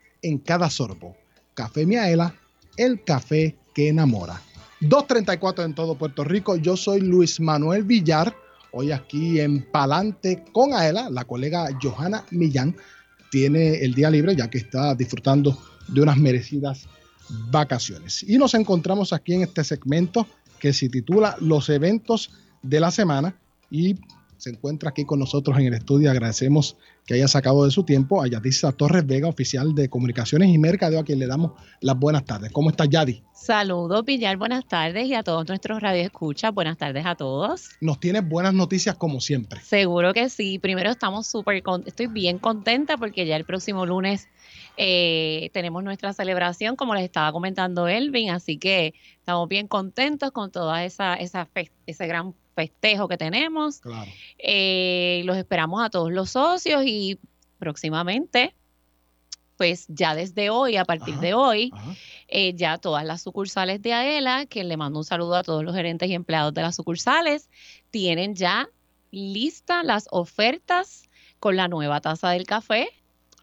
en cada sorbo. Café Miaela, el café que enamora. 234 en todo Puerto Rico. Yo soy Luis Manuel Villar. Hoy aquí en Palante con Aela, la colega Johanna Millán tiene el día libre ya que está disfrutando de unas merecidas vacaciones. Y nos encontramos aquí en este segmento que se titula Los eventos de la semana y se encuentra aquí con nosotros en el estudio. Agradecemos que haya sacado de su tiempo a Yadisa Torres Vega, oficial de Comunicaciones y Mercadeo, a quien le damos las buenas tardes. ¿Cómo está Yadi?
Saludos, Villar, buenas tardes y a todos nuestros radioescuchas, buenas tardes a todos.
Nos tienes buenas noticias como siempre.
Seguro que sí. Primero estamos súper, estoy bien contenta porque ya el próximo lunes eh, tenemos nuestra celebración, como les estaba comentando Elvin, así que estamos bien contentos con toda esa, esa fe, ese gran festejo que tenemos.
Claro.
Eh, los esperamos a todos los socios y próximamente, pues ya desde hoy, a partir
Ajá,
de hoy, eh, ya todas las sucursales de AELA, que le mando un saludo a todos los gerentes y empleados de las sucursales, tienen ya listas las ofertas con la nueva taza del café.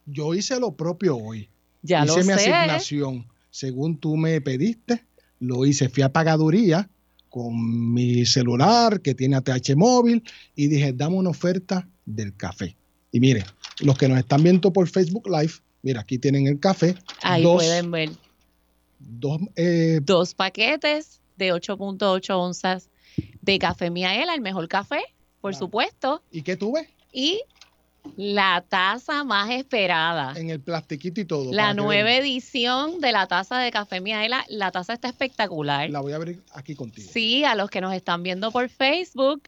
Yo hice lo propio hoy.
Ya
hice
lo
mi
sé.
asignación según tú me pediste. Lo hice, fui a pagaduría con mi celular que tiene ATH móvil y dije, dame una oferta del café. Y mire, los que nos están viendo por Facebook Live, mira, aquí tienen el café.
Ahí
dos,
pueden ver
dos, eh,
dos paquetes de 8.8 onzas de café Miaela, el mejor café, por
Claro.
supuesto.
¿Y qué tuve?
Y La taza más esperada.
En el plastiquito y todo.
La nueva edición de la taza de Café Miaela. La taza está espectacular.
La voy a abrir aquí contigo.
Sí, a los que nos están viendo por Facebook,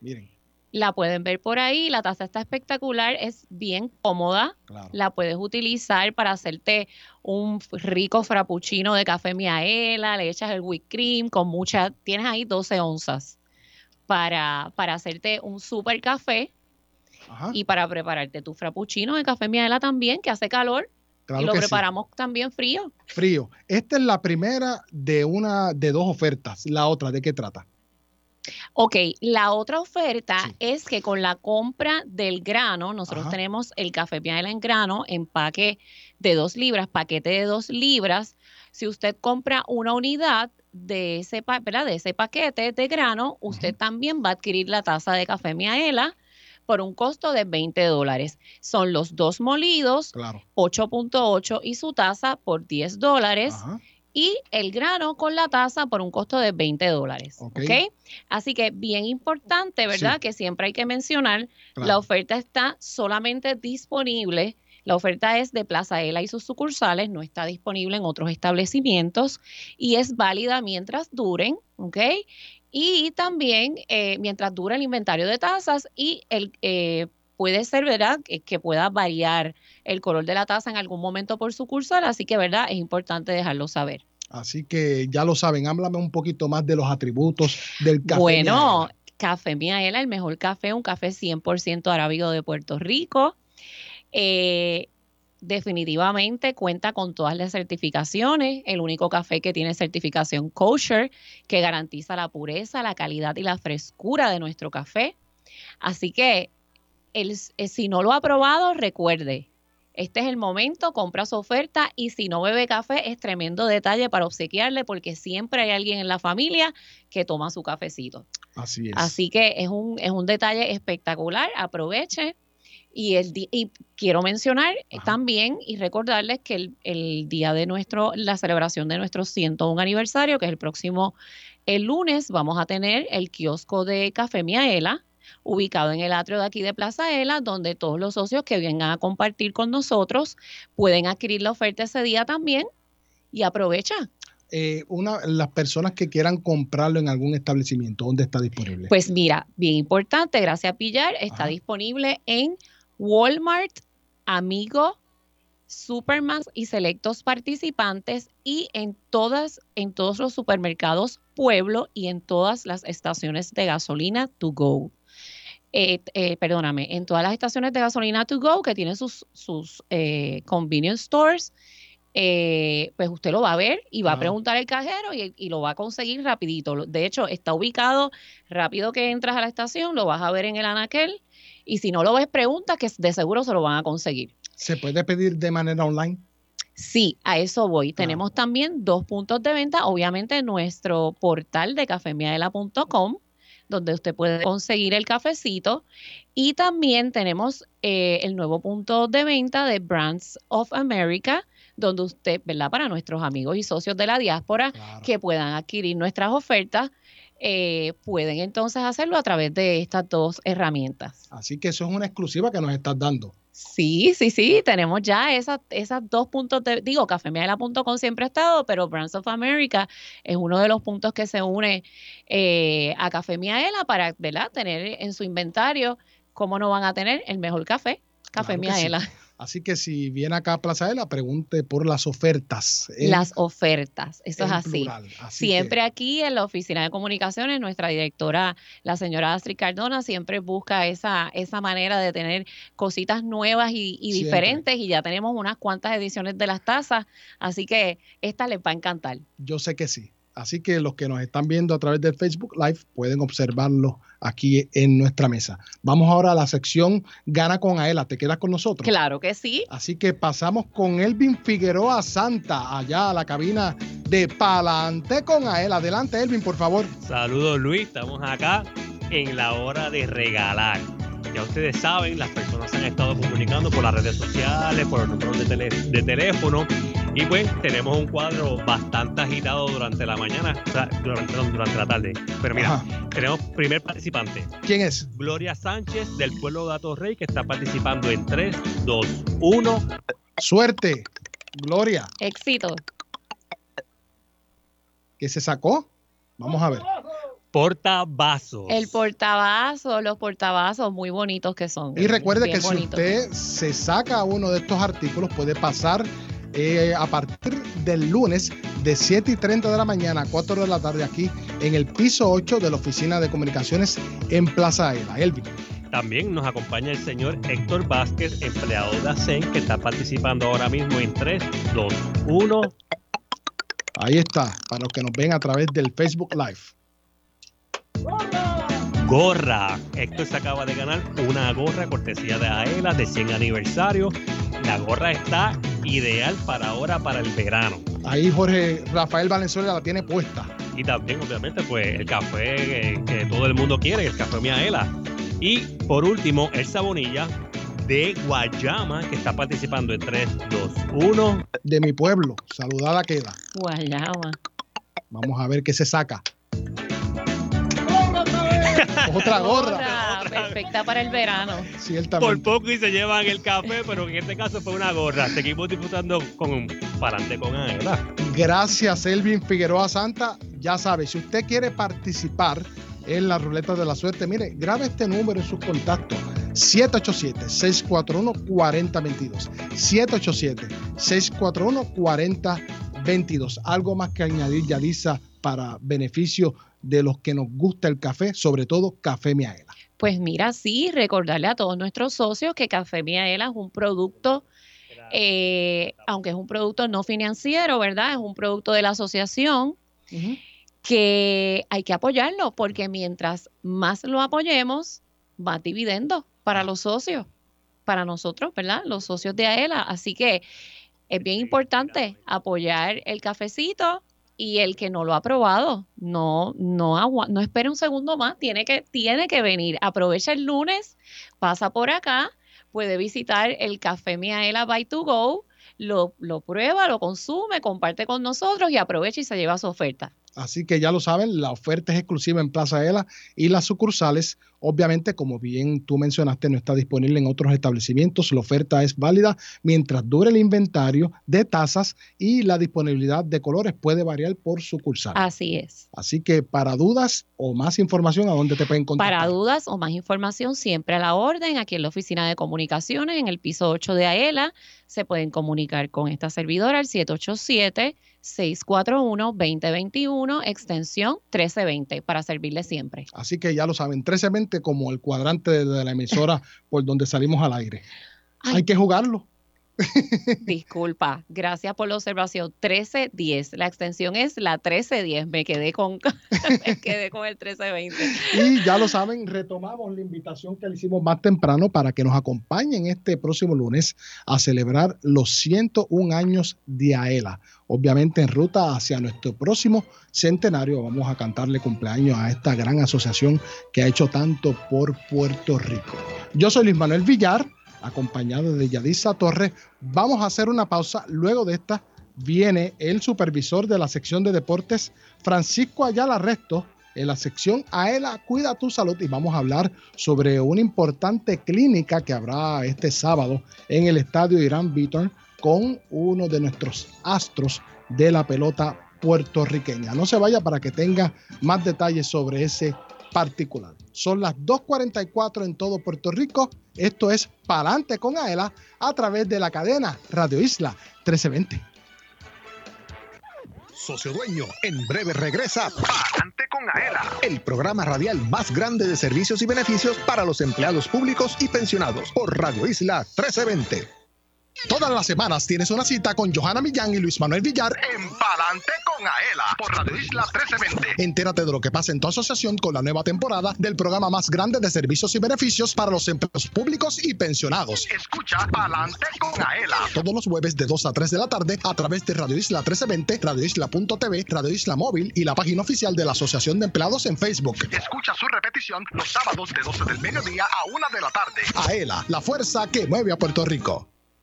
Miren,
la pueden ver por ahí. La taza está espectacular, es bien cómoda.
claro.
La puedes utilizar para hacerte un rico frappuccino de café miaela, le echas el whipped cream con mucha, tienes ahí 12 onzas para, para hacerte un super café
Ajá.
y para prepararte tu frappuccino de café miaela también, que hace calor
Claro
y lo
sí.
preparamos también frío.
Frío. Esta es la primera de una de dos ofertas. La otra, ¿de qué trata?
Ok, la otra oferta es que con la compra del grano, nosotros
Ajá.
tenemos el café Miaela en grano, empaque de dos libras, paquete de dos libras. Si usted compra una unidad de ese, pa- ¿verdad? de ese paquete de grano, usted también va a adquirir la taza de café Miaela por un costo de 20 dólares. Son los dos molidos,
Claro.
8.8 y su taza por 10 dólares
Ajá.
y el grano con la taza por un costo de 20 dólares.
Ok.
¿ok? Así que bien importante, ¿verdad?
Sí.
Que siempre hay que mencionar,
Claro.
la oferta está solamente disponible. La oferta es de Plaza Ela y sus sucursales, no está disponible en otros establecimientos y es válida mientras duren, ¿ok? Y también eh, mientras dura el inventario de tazas y el, eh, puede ser, ¿verdad?, que, que pueda variar el color de la taza en algún momento por sucursal, así que, ¿verdad?, es importante dejarlo saber.
Así que ya lo saben, háblame un poquito más de los atributos del café.
Bueno,
Miaela.
Café Miaela, el mejor café, un café 100% arábigo de Puerto Rico. Eh, definitivamente cuenta con todas las certificaciones, el único café que tiene certificación kosher, que garantiza la pureza, la calidad y la frescura de nuestro café. Así que el- eh, si no lo ha probado, recuerde, este es el momento, compra su oferta y si no bebe café es tremendo detalle para obsequiarle porque siempre hay alguien en la familia que toma su cafecito.
Así es.
Así que es un, es un detalle espectacular, aproveche. Y, el, y quiero mencionar eh, también y recordarles que el, el día de nuestro, la celebración de nuestro 101 aniversario, que es el próximo el lunes, vamos a tener el kiosco de Café Miaela, ubicado en el atrio de aquí de Plaza Ela, donde todos los socios que vengan a compartir con nosotros pueden adquirir la oferta ese día también y aprovecha.
Eh, una, las personas que quieran comprarlo en algún establecimiento, ¿dónde está disponible?
Pues mira, bien importante, gracias Pillar, está disponible en Walmart, Amigo, Superman y selectos participantes y en todas, en todos los supermercados Pueblo y en todas las estaciones de gasolina to go. Eh, eh, perdóname, en todas las estaciones de gasolina to go que tienen sus, sus eh, convenience stores, pues usted lo va a ver y va a preguntar al cajero y, y lo va a conseguir rapidito. De hecho, está ubicado rápido que entras a la estación, lo vas a ver en el anaquel y si no lo ves, pregunta que de seguro se lo van a conseguir.
¿Se puede pedir de manera online?
Sí, a eso voy. Tenemos también dos puntos de venta, obviamente nuestro portal de cafemiaela.com, donde usted puede conseguir el cafecito, y también tenemos eh, el nuevo punto de venta de Brands of America, donde usted, ¿verdad? Para nuestros amigos y socios de la diáspora que puedan adquirir nuestras ofertas, eh, pueden entonces hacerlo a través de estas dos herramientas.
Así que eso es una exclusiva que nos estás dando.
Sí, sí, sí, tenemos ya esas, esas dos puntos de, digo, cafemiaela.com siempre ha estado, pero Brands of America es uno de los puntos que se une eh, a Café Miaela para, ¿verdad?, tener en su inventario, ¿cómo no van a tener el mejor café? Café
Claro sí. Así que si viene acá a Plaza Ela, pregunte por las ofertas. en-
Las ofertas, eso es así.
Así
siempre aquí en la oficina de comunicaciones, nuestra directora, la señora Astrid Cardona, siempre busca esa, esa manera de tener cositas nuevas y, y diferentes y ya tenemos unas cuantas ediciones de las tazas, así que esta les va a encantar.
Yo sé que sí. Así que los que nos están viendo a través del Facebook Live pueden observarlo aquí en nuestra mesa. Vamos ahora a la sección Gana con Aela. ¿Te quedas con nosotros?
Claro que sí.
Así que pasamos con Elvin Figueroa Santa, allá a la cabina de Palante con Aela. Adelante, Elvin, por favor.
Saludos Luis, estamos acá en la hora de regalar. Ya ustedes saben, las personas se han estado comunicando por las redes sociales, por los números de, teléfono Y pues tenemos un cuadro bastante agitado durante la mañana, o sea, durante, la tarde. Pero mira, tenemos primer participante.
¿Quién es?
Gloria Sánchez del pueblo de Atorrey que está participando en 3, 2, 1.
Suerte, Gloria.
Éxito.
¿Qué se sacó? Vamos a ver.
Portavasos.
El portavasos, los portavasos muy bonitos que son.
Y recuerde que si usted se saca uno de estos artículos, puede pasar eh, a partir del lunes de 7 y 30 de la mañana a 4 de la tarde aquí en el piso 8 de la Oficina de Comunicaciones en Plaza Ela. Elvin.
También nos acompaña el señor Héctor Vázquez, empleado de ASEN, que está participando ahora mismo en 3, 2, 1.
Ahí está, para los que nos ven a través del Facebook Live.
Gorra. Héctor se acaba de ganar una gorra cortesía de AELA de 100 aniversario. La gorra está ideal para ahora, para el verano.
Ahí Jorge Rafael Valenzuela la tiene puesta.
Y también, obviamente, pues el café eh, que todo el mundo quiere, el café Miaela. Y por último, Elsa Bonilla de Guayama, que está participando en 3, 2, 1.
De mi pueblo, saludada queda.
Guayama.
Vamos a ver qué se saca. Otra gorra.
Perfecta para el verano.
Por poco y se llevan el café, pero en este caso fue una gorra. Seguimos disfrutando con Parante con Aela.
Gracias, Elvin Figueroa Santa. Ya sabe, si usted quiere participar en la ruleta de la suerte, mire, grabe este número en sus contactos. 787-641-4022. 787-641-4022. Algo más que añadir, Yalisa, para beneficio de los que nos gusta el café, sobre todo Café Miaela.
Pues mira, sí, recordarle a todos nuestros socios que Café Miaela es un producto, eh, aunque es un producto no financiero, ¿verdad? Es un producto de la asociación que hay que apoyarlo porque mientras más lo apoyemos, más dividendo para los socios, para nosotros, ¿verdad? Los socios de AELA. Así que es bien importante apoyar el cafecito y el que no lo ha probado, no, no, no espere un segundo más, tiene que, tiene que venir. Aprovecha el lunes, pasa por acá, puede visitar el Café Miaela by to go, lo, lo prueba, lo consume, comparte con nosotros y aprovecha y se lleva su oferta.
Así que ya lo saben, la oferta es exclusiva en Plaza Ela y las sucursales, obviamente, como bien tú mencionaste, no está disponible en otros establecimientos. La oferta es válida mientras dure el inventario de tazas y la disponibilidad de colores puede variar por sucursal.
Así es.
Así que para dudas o más información, ¿a dónde te pueden contactar?
Para dudas o más información, siempre a la orden, aquí en la oficina de comunicaciones, en el piso 8 de AELA, se pueden comunicar con esta servidora al 787-641-2021, extensión 1320, para servirle siempre.
Así que ya lo saben, 1320 como el cuadrante de, de la emisora por donde salimos al aire. Hay que jugarlo.
Disculpa, gracias por la observación. 1310, la extensión es la 1310, me quedé con, me quedé con el 1320.
Y ya lo saben, retomamos la invitación que le hicimos más temprano para que nos acompañen este próximo lunes a celebrar los 101 años de AELA. Obviamente en ruta hacia nuestro próximo centenario vamos a cantarle cumpleaños a esta gran asociación que ha hecho tanto por Puerto Rico. Yo soy Luis Manuel Villar, acompañado de Yadisa Torres. Vamos a hacer una pausa. Luego de esta viene el supervisor de la sección de deportes, Francisco Ayala Resto, en la sección AELA Cuida tu Salud y vamos a hablar sobre una importante clínica que habrá este sábado en el estadio Irán Beaton con uno de nuestros astros de la pelota puertorriqueña. No se vaya para que tenga más detalles sobre ese particular. Son las 2.44 en todo Puerto Rico. Esto es Palante con AELA a través de la cadena Radio Isla 1320.
Socio Dueño, en breve regresa Palante con Aela, el programa radial más grande de servicios y beneficios para los empleados públicos y pensionados por Radio Isla 1320. Todas las semanas tienes una cita con Johanna Millán y Luis Manuel Villar en Palante con Aela por Radio Isla 1320. Entérate de lo que pasa en tu asociación con la nueva temporada del programa más grande de servicios y beneficios para los empleados públicos y pensionados. Escucha Palante con Aela. Todos los jueves de 2 a 3 de la tarde a través de Radio Isla 1320, Radio Isla.tv, Radio Isla Móvil y la página oficial de la Asociación de Empleados en Facebook. Escucha su repetición los sábados de 12 del mediodía a 1 de la tarde. Aela, la fuerza que mueve a Puerto Rico.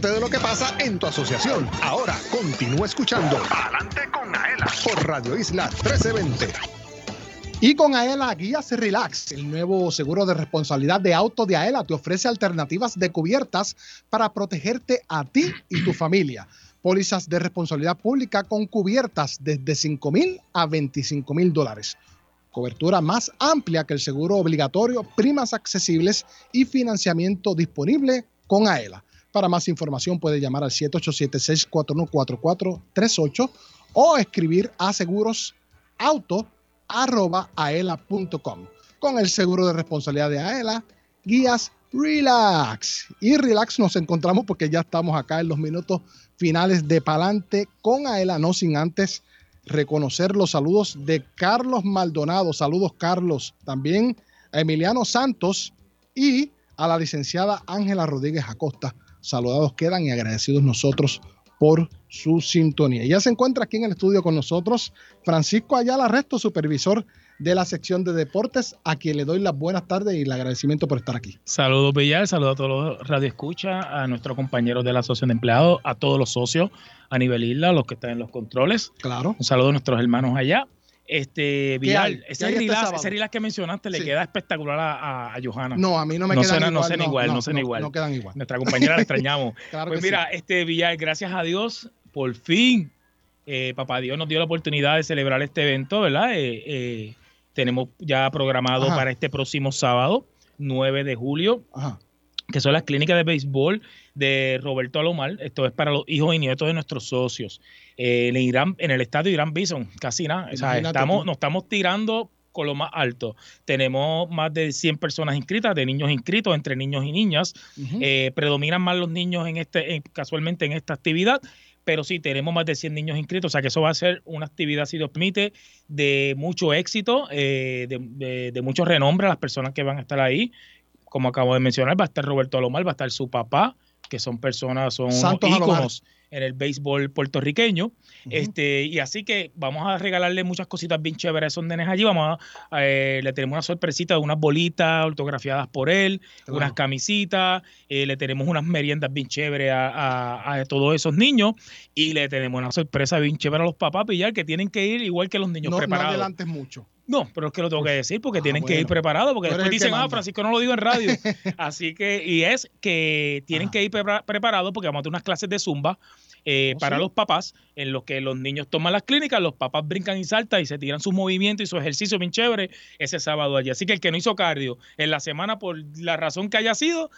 De lo que pasa en tu asociación. Ahora continúa escuchando Adelante con Aela por Radio Isla 1320.
Y con Aela Guías Relax, el nuevo seguro de responsabilidad de auto de Aela te ofrece alternativas de cubiertas para protegerte a ti y tu familia. Pólizas de responsabilidad pública con cubiertas desde 5 mil a 25 mil dólares. Cobertura más amplia que el seguro obligatorio, primas accesibles y financiamiento disponible con AELA. Para más información puede llamar al 787-641-4438 o escribir a segurosauto.aela.com. Con el seguro de responsabilidad de AELA, guías Relax. Y Relax nos encontramos porque ya estamos acá en los minutos finales de Palante con AELA, no sin antes reconocer los saludos de Carlos Maldonado. Saludos, Carlos. También a Emiliano Santos y a la licenciada Ángela Rodríguez Acosta saludados quedan y agradecidos nosotros por su sintonía. Ya se encuentra aquí en el estudio con nosotros Francisco Ayala Resto, supervisor de la sección de deportes, a quien le doy las buenas tardes y el agradecimiento por estar aquí.
Saludos, Villar, saludos a todos los radioescuchas, a nuestros compañeros de la Asociación de Empleados, a todos los socios a nivel isla, los que están en los controles.
Claro.
Un saludo a nuestros hermanos allá. Este, Villar, ese, relax, ese que mencionaste le queda espectacular a, a, Johanna.
No, a mí no me
no
quedan
igual.
No,
sean igual, no, igual.
No quedan igual.
Nuestra compañera la extrañamos. pues mira, este Villar, gracias a Dios, por fin, eh, papá Dios nos dio la oportunidad de celebrar este evento, ¿verdad? Eh, eh, tenemos ya programado para este próximo sábado, 9 de julio, que son las clínicas de béisbol de Roberto Alomar. Esto es para los hijos y nietos de nuestros socios. Eh, en, Irán, en el estadio Irán Bison, casi nada. O sea, estamos, nos estamos tirando con lo más alto. Tenemos más de 100 personas inscritas, de niños inscritos, entre niños y niñas. Eh, predominan más los niños en este, casualmente en esta actividad, pero sí, tenemos más de 100 niños inscritos, o sea que eso va a ser una actividad, si Dios permite, de mucho éxito, eh, de, de, mucho renombre a las personas que van a estar ahí. Como acabo de mencionar, va a estar Roberto Alomar, va a estar su papá, que son personas, son íconos en el béisbol puertorriqueño. este, y así que vamos a regalarle muchas cositas bien chéveres a esos nenes allí. Vamos a, eh, le tenemos una sorpresita de unas bolitas autografiadas por él, unas camisitas, eh, le tenemos unas meriendas bien chéveres a, todos esos niños y le tenemos una sorpresa bien chévere a los papás pillar que tienen que ir igual que los niños preparados.
No adelantes mucho.
No, pero es que lo tengo que decir porque ah, tienen que ir preparados, porque después dicen, ah, Francisco no lo digo en radio. Así que, y es que tienen que ir preparados porque vamos a tener unas clases de zumba eh, ¿Oh, para los papás, en los que los niños toman las clínicas, los papás brincan y saltan y se tiran sus movimientos y su ejercicio bien chévere ese sábado allí. Así que el que no hizo cardio en la semana, por la razón que haya sido,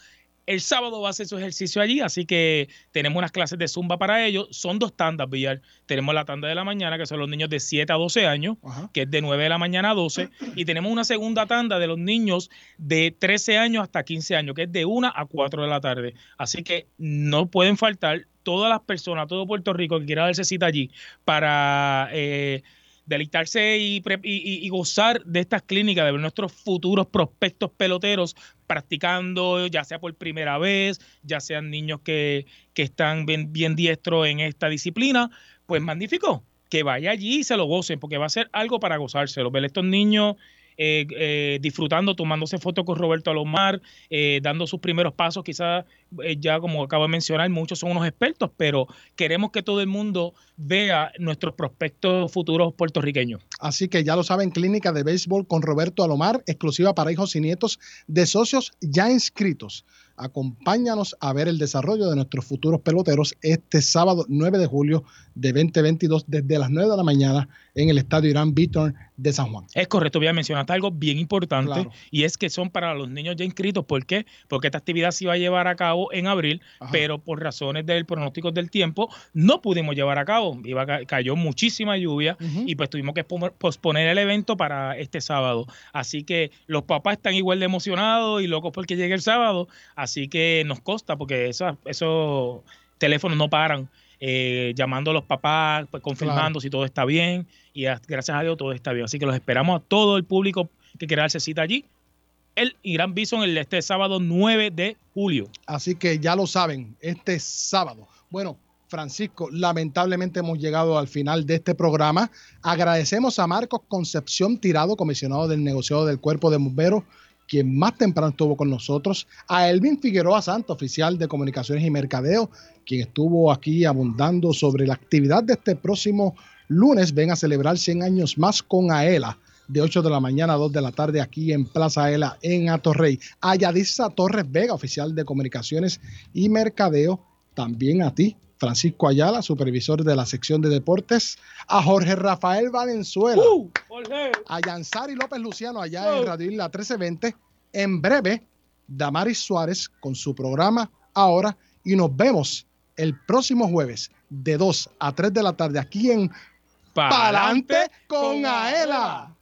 el sábado va a hacer su ejercicio allí, así que tenemos unas clases de zumba para ellos. Son dos tandas, Villar. Tenemos la tanda de la mañana, que son los niños de 7 a 12 años, que es de 9 de la mañana a 12. Y tenemos una segunda tanda de los niños de 13 años hasta 15 años, que es de 1 a 4 de la tarde. Así que no pueden faltar todas las personas, todo Puerto Rico que quiera darse cita allí para... Eh, deleitarse y, gozar de estas clínicas, de ver nuestros futuros prospectos peloteros practicando, ya sea por primera vez, ya sean niños que, están bien, bien diestros en esta disciplina, pues magnífico, que vaya allí y se lo gocen, porque va a ser algo para gozárselo. Ver estos niños eh, eh, disfrutando, tomándose fotos con Roberto Alomar, eh, dando sus primeros pasos, quizás ya como acabo de mencionar, muchos son unos expertos, pero queremos que todo el mundo vea nuestros prospectos futuros puertorriqueños.
Así que ya lo saben, clínica de béisbol con Roberto Alomar, exclusiva para hijos y nietos de socios ya inscritos. Acompáñanos a ver el desarrollo de nuestros futuros peloteros este sábado 9 de julio de 2022 desde las 9 de la mañana en el estadio Irán Beaton de San Juan.
Es correcto, voy a mencionar algo bien importante y es que son para los niños ya inscritos. ¿Por qué? Porque esta actividad se iba a llevar a cabo en abril, pero por razones del pronóstico del tiempo no pudimos llevar a cabo. Iba, cayó muchísima lluvia y pues tuvimos que posponer el evento para este sábado. Así que los papás están igual de emocionados y locos porque llegue el sábado. Así que nos costa porque esos teléfonos no paran. Eh, llamando a los papás, pues, confirmando si todo está bien y gracias a Dios todo está bien. Así que los esperamos a todo el público que quiera darse cita allí. El Irán Bison el este sábado 9 de julio.
Así que ya lo saben, este sábado. Bueno, Francisco, lamentablemente hemos llegado al final de este programa. Agradecemos a Marcos Concepción Tirado, comisionado del negociado del Cuerpo de Bomberos, quien más temprano estuvo con nosotros, a Elvin Figueroa Santo, oficial de Comunicaciones y Mercadeo, quien estuvo aquí abundando sobre la actividad de este próximo lunes. Ven a celebrar 100 años más con AELA, de 8 de la mañana a 2 de la tarde aquí en Plaza AELA, en Atorrey. A Yadisa Torres Vega, oficial de Comunicaciones y Mercadeo, también a ti, Francisco Ayala, supervisor de la sección de deportes, a Jorge Rafael Valenzuela, uh, a Yansari López Luciano allá en Radio Isla 1320. En breve, Damaris Suárez con su programa Ahora y nos vemos el próximo jueves de 2 a 3 de la tarde aquí en Palante con Aela.